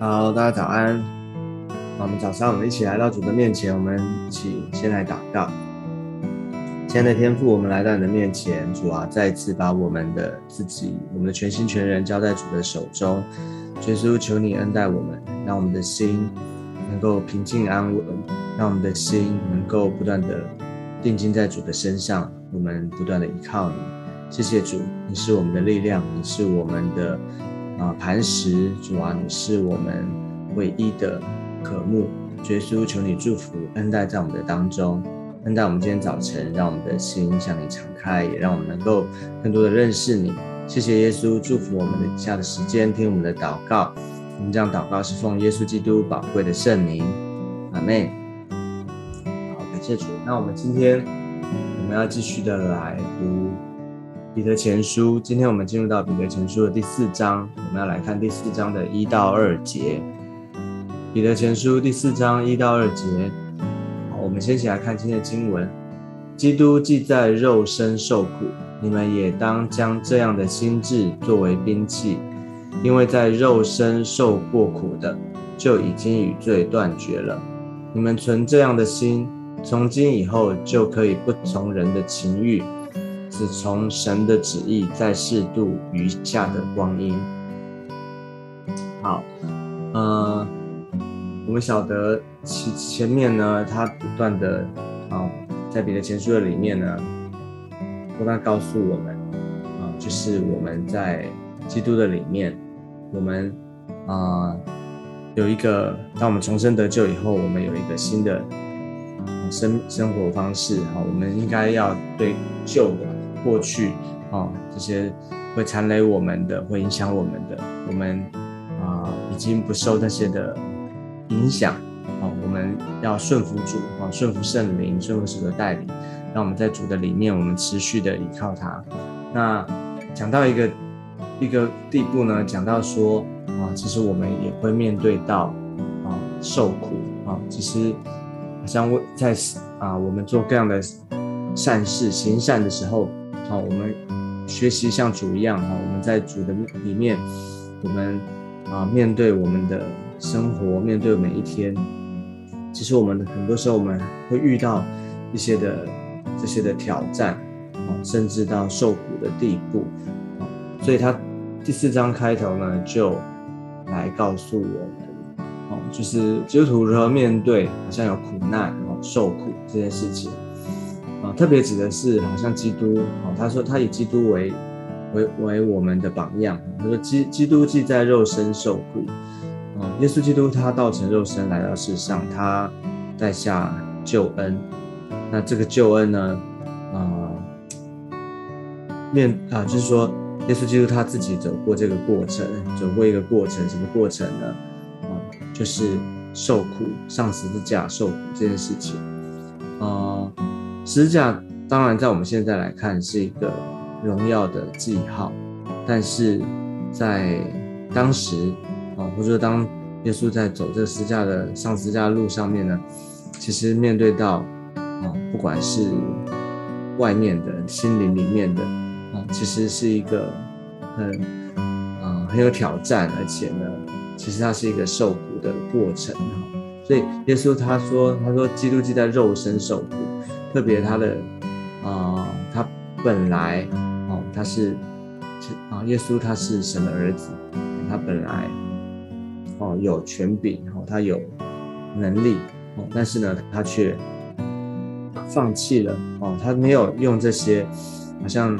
好，大家早安。那我们早上我们一起来到主的面前，我们一起先来祷告。亲爱的天父，我们来到你的面前，主啊，再次把我们的自己、我们的全心全人交在主的手中。耶稣，求你恩待我们，让我们的心能够平静安稳，让我们的心能够不断的定睛在主的身上，我们不断的依靠你。谢谢主，你是我们的力量，你是我们的。啊，磐石主啊，你是我们唯一的渴慕。耶稣，求你祝福恩待在我们的当中，恩待我们今天早晨，让我们的心向你敞开，也让我们能够更多的认识你。谢谢耶稣，祝福我们的以下的时间，听我们的祷告。我们这样祷告是奉耶稣基督宝贵的圣名，阿妹。好，感谢主。那我们今天我们要继续的来读。彼得前书，今天我们进入到彼得前书的第四章，我们要来看第四章的一到二节。彼得前书第四章一到二节，好，我们先起来看今天的经文。基督既在肉身受苦，你们也当将这样的心智作为兵器，因为在肉身受过苦的，就已经与罪断绝了。你们存这样的心，从今以后就可以不从人的情欲。只从神的旨意在适度余下的光阴。好，呃，我们晓得前前面呢，他不断的啊，在彼得前书的里面呢，不断告诉我们啊，就是我们在基督的里面，我们啊有一个，当我们重生得救以后，我们有一个新的生生活方式。好，我们应该要对旧的。过去啊，这些会残累我们的，会影响我们的，我们啊已经不受那些的影响啊。我们要顺服主啊，顺服圣灵，顺服主的带领，让我们在主的里面，我们持续的依靠他。那讲到一个一个地步呢，讲到说啊，其实我们也会面对到啊受苦啊，其实好像在啊我们做各样的善事行善的时候。好，我们学习像主一样哈，我们在主的里面，我们啊面对我们的生活，面对每一天，其实我们很多时候我们会遇到一些的这些的挑战啊，甚至到受苦的地步啊，所以他第四章开头呢就来告诉我们，哦，就是基督徒如何面对好像有苦难哦受苦这件事情。特别指的是好像基督，哦，他说他以基督为为为我们的榜样。他说基基督既在肉身受苦，啊，耶稣基督他道成肉身来到世上，他带下救恩。那这个救恩呢，啊，面啊，就是说耶稣基督他自己走过这个过程，走过一个过程，什么过程呢？啊，就是受苦，上十字架受苦这件事情，啊。字架当然在我们现在来看是一个荣耀的记号，但是在当时啊，或者说当耶稣在走这个十字架的上十字架的路上面呢，其实面对到啊，不管是外面的心灵里面的啊，其实是一个很啊很有挑战，而且呢，其实它是一个受苦的过程哈。所以耶稣他说他说基督既在肉身受苦。特别他的啊，他本来哦，他是啊，耶稣他是神的儿子，他本来哦有权柄哦，他有能力哦，但是呢，他却放弃了哦，他没有用这些好像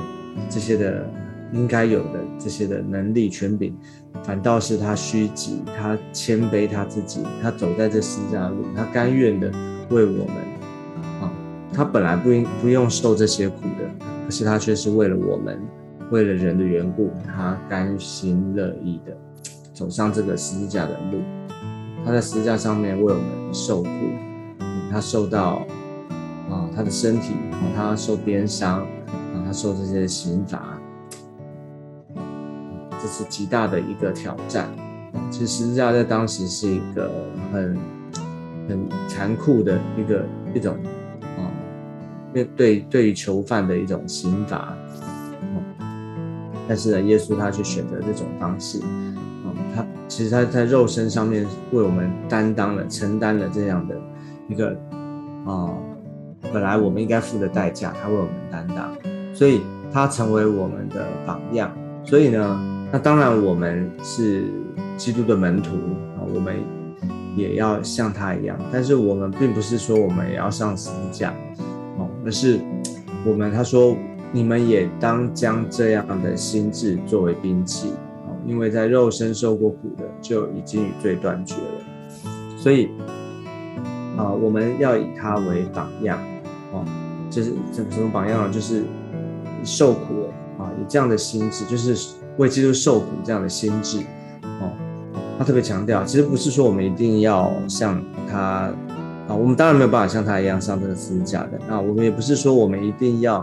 这些的应该有的这些的能力权柄，反倒是他虚己，他谦卑他自己，他走在这十字架路，他甘愿的为我们。他本来不应不用受这些苦的，可是他却是为了我们，为了人的缘故，他甘心乐意的走上这个十字架的路。他在十字架上面为我们受苦，他受到啊他的身体，他受鞭伤，啊他受这些刑罚，这是极大的一个挑战。其实十字架在当时是一个很很残酷的一个一种。面对对于囚犯的一种刑罚，但是呢，耶稣他去选择这种方式，啊，他其实他在肉身上面为我们担当了、承担了这样的一个啊，本来我们应该付的代价，他为我们担当，所以他成为我们的榜样。所以呢，那当然我们是基督的门徒啊，我们也要像他一样，但是我们并不是说我们也要上十字架哦，而是我们他说你们也当将这样的心智作为兵器。因为在肉身受过苦的，就已经与罪断绝了，所以啊，我们要以他为榜样，哦，就是什么什么榜样呢？就是受苦的啊，以这样的心智，就是为基督受苦这样的心智，哦，他特别强调，其实不是说我们一定要像他啊，我们当然没有办法像他一样上这个十字架的，那我们也不是说我们一定要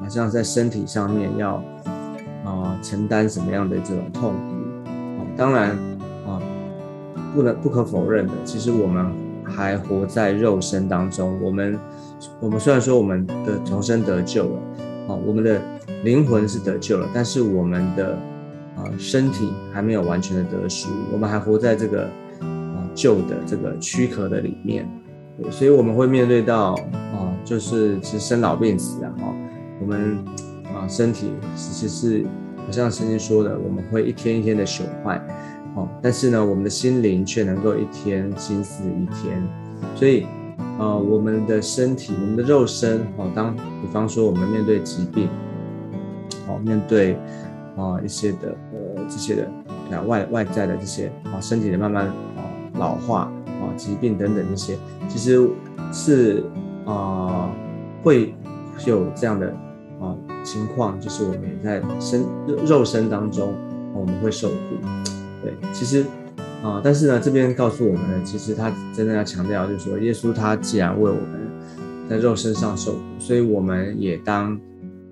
好像在身体上面要。啊，承担什么样的这种痛苦？啊，当然啊，不能不可否认的，其实我们还活在肉身当中。我们我们虽然说我们的重生得救了，啊，我们的灵魂是得救了，但是我们的啊身体还没有完全的得赎，我们还活在这个啊旧的这个躯壳的里面。所以我们会面对到啊，就是其实生老病死啊，哈，我们。啊，身体其实是好像圣经说的，我们会一天一天的朽坏，哦，但是呢，我们的心灵却能够一天心思一天。所以，呃，我们的身体，我们的肉身，哦，当比方说我们面对疾病，哦，面对啊一些的呃这些的啊外外在的这些啊身体的慢慢啊老化啊疾病等等这些，其实是啊会有这样的啊。情况就是我们也在身肉身当中，我们会受苦。对，其实啊，但是呢，这边告诉我们呢，其实他真的要强调，就是说，耶稣他既然为我们在肉身上受苦，所以我们也当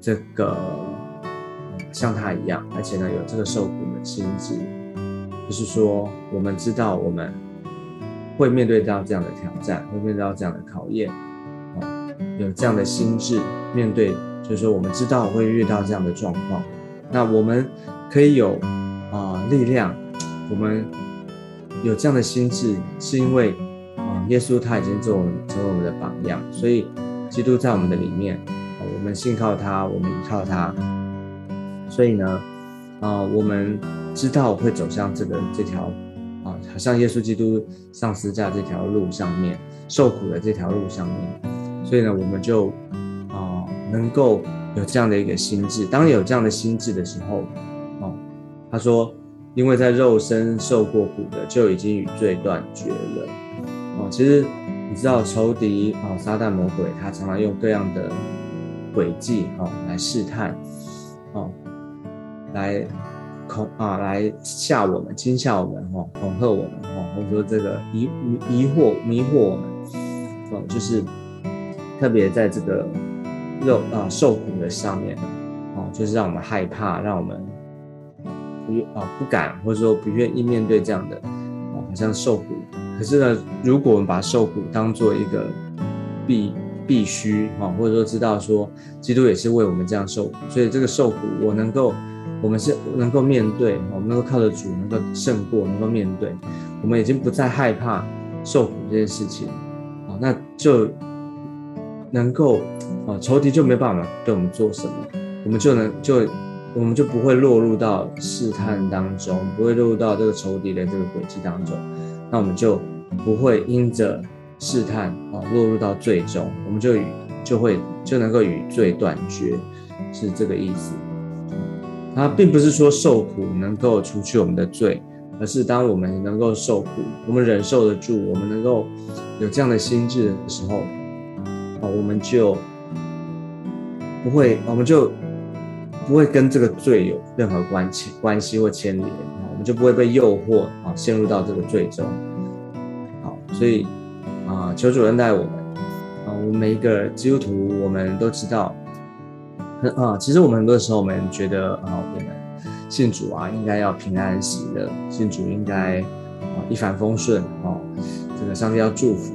这个像他一样，而且呢，有这个受苦的心智，就是说，我们知道我们会面对到这样的挑战，会面对到这样的考验，啊，有这样的心智面对。就是说，我们知道会遇到这样的状况，那我们可以有啊力量，我们有这样的心智，是因为啊耶稣他已经做成为我们的榜样，所以基督在我们的里面，啊我们信靠他，我们依靠他，所以呢啊我们知道会走向这个这条啊好像耶稣基督上十字架这条路上面受苦的这条路上面，所以呢我们就啊。能够有这样的一个心智，当有这样的心智的时候，哦，他说，因为在肉身受过苦的，就已经与罪断绝了。哦，其实你知道仇敌哦，撒旦魔鬼，他常常用各样的诡计哦来试探，哦，来恐啊来吓我们、惊吓我们、哦恐吓我们、哦或者说这个疑疑疑惑、迷惑我们，哦，就是特别在这个。肉啊，受苦的上面，哦，就是让我们害怕，让我们不啊不敢，或者说不愿意面对这样的，哦，好像受苦。可是呢，如果我们把受苦当做一个必必须，哈，或者说知道说，基督也是为我们这样受苦，所以这个受苦，我能够，我们是能够面对，我们能够靠着主，能够胜过，能够面对，我们已经不再害怕受苦这件事情，啊，那就。能够啊，仇敌就没办法对我们做什么，我们就能就我们就不会落入到试探当中，不会落入到这个仇敌的这个轨迹当中，那我们就不会因着试探啊落入到最终，我们就与就会就能够与罪断绝，是这个意思。它并不是说受苦能够除去我们的罪，而是当我们能够受苦，我们忍受得住，我们能够有这样的心智的时候。啊我们就不会，我们就不会跟这个罪有任何关系、关系或牵连啊，我们就不会被诱惑啊，陷入到这个罪中。好，所以啊，求主恩待我们啊，我们每一个基督徒，我们都知道，啊，其实我们很多时候，我们觉得啊，我们信主啊，应该要平安喜乐，信主应该啊一帆风顺啊，这个上帝要祝福，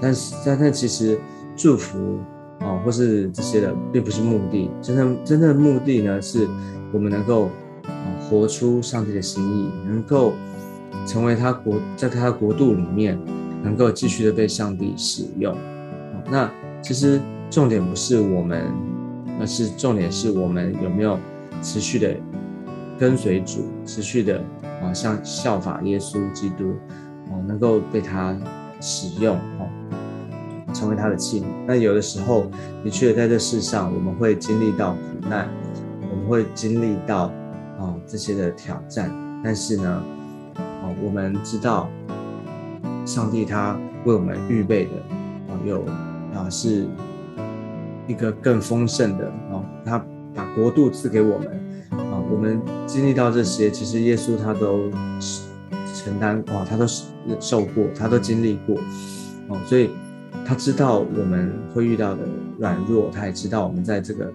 但是但但其实。祝福啊，或是这些的，并不是目的。真正真正的目的呢，是我们能够活出上帝的心意，能够成为他国在他的国度里面，能够继续的被上帝使用。那其实重点不是我们，而是重点是我们有没有持续的跟随主，持续的啊像效法耶稣基督，啊能够被他使用哦，成为他的器皿。那有的时候的确在这世上，我们会经历到苦难，我们会经历到啊这些的挑战，但是呢，啊我们知道上帝他为我们预备的啊有。啊，是一个更丰盛的啊，他把国度赐给我们啊，我们经历到这些，其实耶稣他都承担哇，他都受过，他都经历过哦，所以他知道我们会遇到的软弱，他也知道我们在这个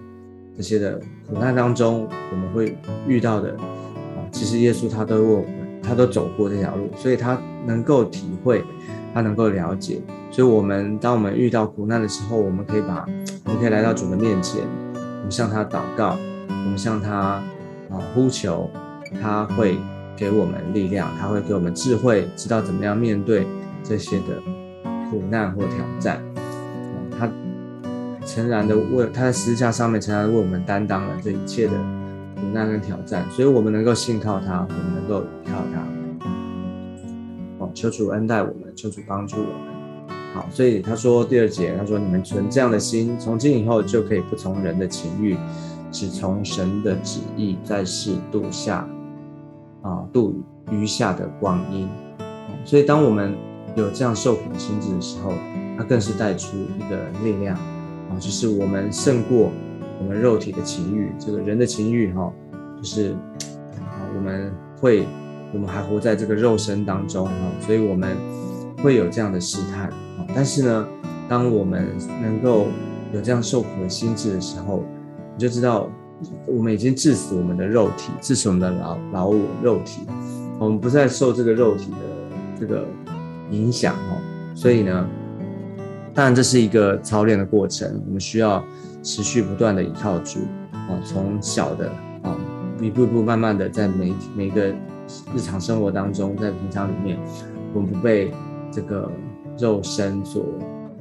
这些的苦难当中，我们会遇到的啊，其实耶稣他都我，他都走过这条路，所以他能够体会，他能够了解。所以，我们当我们遇到苦难的时候，我们可以把，可以来到主的面前，我们向他祷告，我们向他啊呼求，他会给我们力量，他会给我们智慧，知道怎么样面对这些的苦难或挑战。他诚然的为他在十字架上面诚然为我们担当了这一切的苦难跟挑战，所以我们能够信靠他，我们能够依靠他。哦，求主恩待我们，求主帮助我们。好，所以他说第二节，他说你们存这样的心，从今以后就可以不从人的情欲，只从神的旨意，在世度下啊度余下的光阴。所以当我们有这样受苦的心智的时候，它更是带出一个力量啊，就是我们胜过我们肉体的情欲，这个人的情欲哈，就是 啊我们会我们还活在这个肉身当中啊，所以我们会有这样的试探。但是呢，当我们能够有这样受苦的心智的时候，你就知道我们已经致死我们的肉体，致死我们的老老我肉体，我们不再受这个肉体的这个影响哦。所以呢，当然这是一个操练的过程，我们需要持续不断的依靠主啊，从小的啊一步一步慢慢的在每每个日常生活当中，在平常里面，我们不被这个。肉身所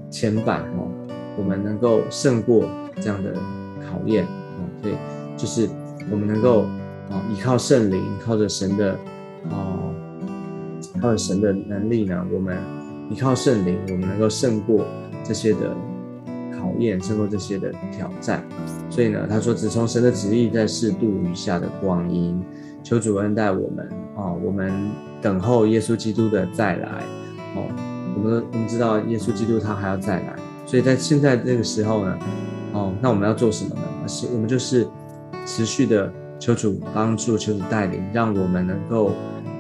牵绊哦，我们能够胜过这样的考验哦，所以就是我们能够啊依靠圣灵，靠着神的啊靠着神的能力呢，我们依靠圣灵，我们能够胜过这些的考验，胜过这些的挑战。所以呢，他说只从神的旨意在适度余下的光阴，求主恩待我们啊，我们等候耶稣基督的再来哦。我们我们知道耶稣基督他还要再来，所以在现在这个时候呢，哦，那我们要做什么呢？是，我们就是持续的求主帮助，求主带领，让我们能够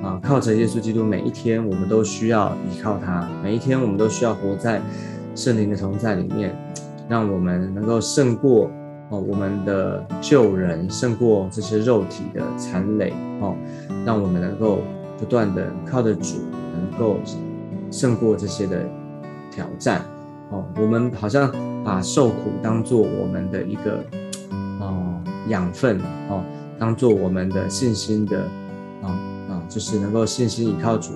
啊靠着耶稣基督，每一天我们都需要依靠他，每一天我们都需要活在圣灵的同在里面，让我们能够胜过哦我们的旧人，胜过这些肉体的残累哦，让我们能够不断的靠着主，能够。胜过这些的挑战哦，我们好像把受苦当做我们的一个哦养分哦，当做我们的信心的啊啊，就是能够信心依靠主。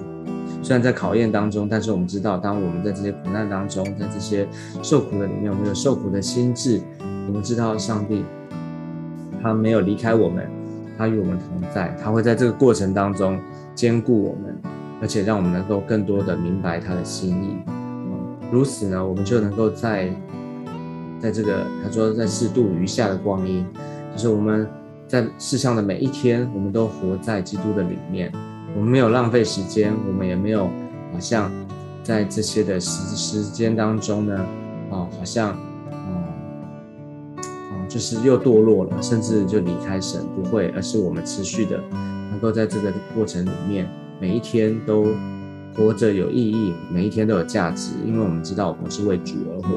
虽然在考验当中，但是我们知道，当我们在这些苦难当中，在这些受苦的里面，我们有受苦的心智，我们知道上帝他没有离开我们，他与我们同在，他会在这个过程当中兼顾我们。而且让我们能够更多的明白他的心意，如此呢，我们就能够在在这个他说在适度余下的光阴，就是我们在世上的每一天，我们都活在基督的里面，我们没有浪费时间，我们也没有好像在这些的时时间当中呢，啊，好像啊，就是又堕落了，甚至就离开神，不会，而是我们持续的能够在这个过程里面。每一天都活着有意义，每一天都有价值，因为我们知道我们是为主而活，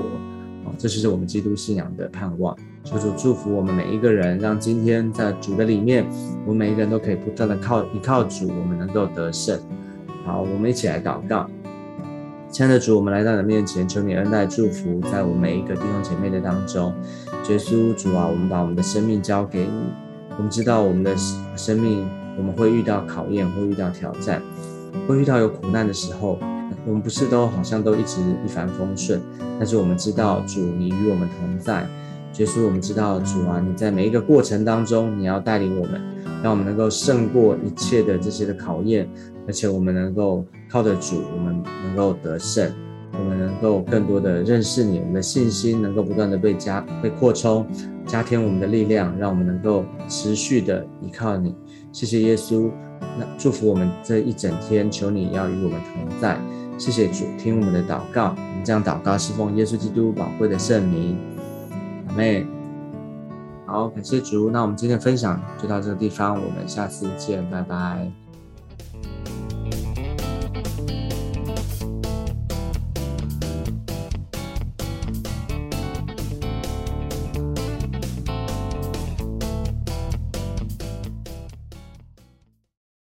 啊，这就是我们基督信仰的盼望。求主祝福我们每一个人，让今天在主的里面，我们每一个人都可以不断的靠依靠主，我们能够得胜。好，我们一起来祷告。亲爱的主，我们来到你的面前，求你恩待祝福在我们每一个弟兄姐妹的当中。耶稣主啊，我们把我们的生命交给你，我们知道我们的生命。我们会遇到考验，会遇到挑战，会遇到有苦难的时候，我们不是都好像都一直一帆风顺，但是我们知道主你与我们同在，耶稣我们知道主啊，你在每一个过程当中，你要带领我们，让我们能够胜过一切的这些的考验，而且我们能够靠着主，我们能够得胜。我们能够更多的认识你，我们的信心能够不断的被加被扩充，加添我们的力量，让我们能够持续的依靠你。谢谢耶稣，那祝福我们这一整天，求你要与我们同在。谢谢主，听我们的祷告，我们这样祷告，是奉耶稣基督宝贵的圣名。阿妹，好，感谢主。那我们今天分享就到这个地方，我们下次见，拜拜。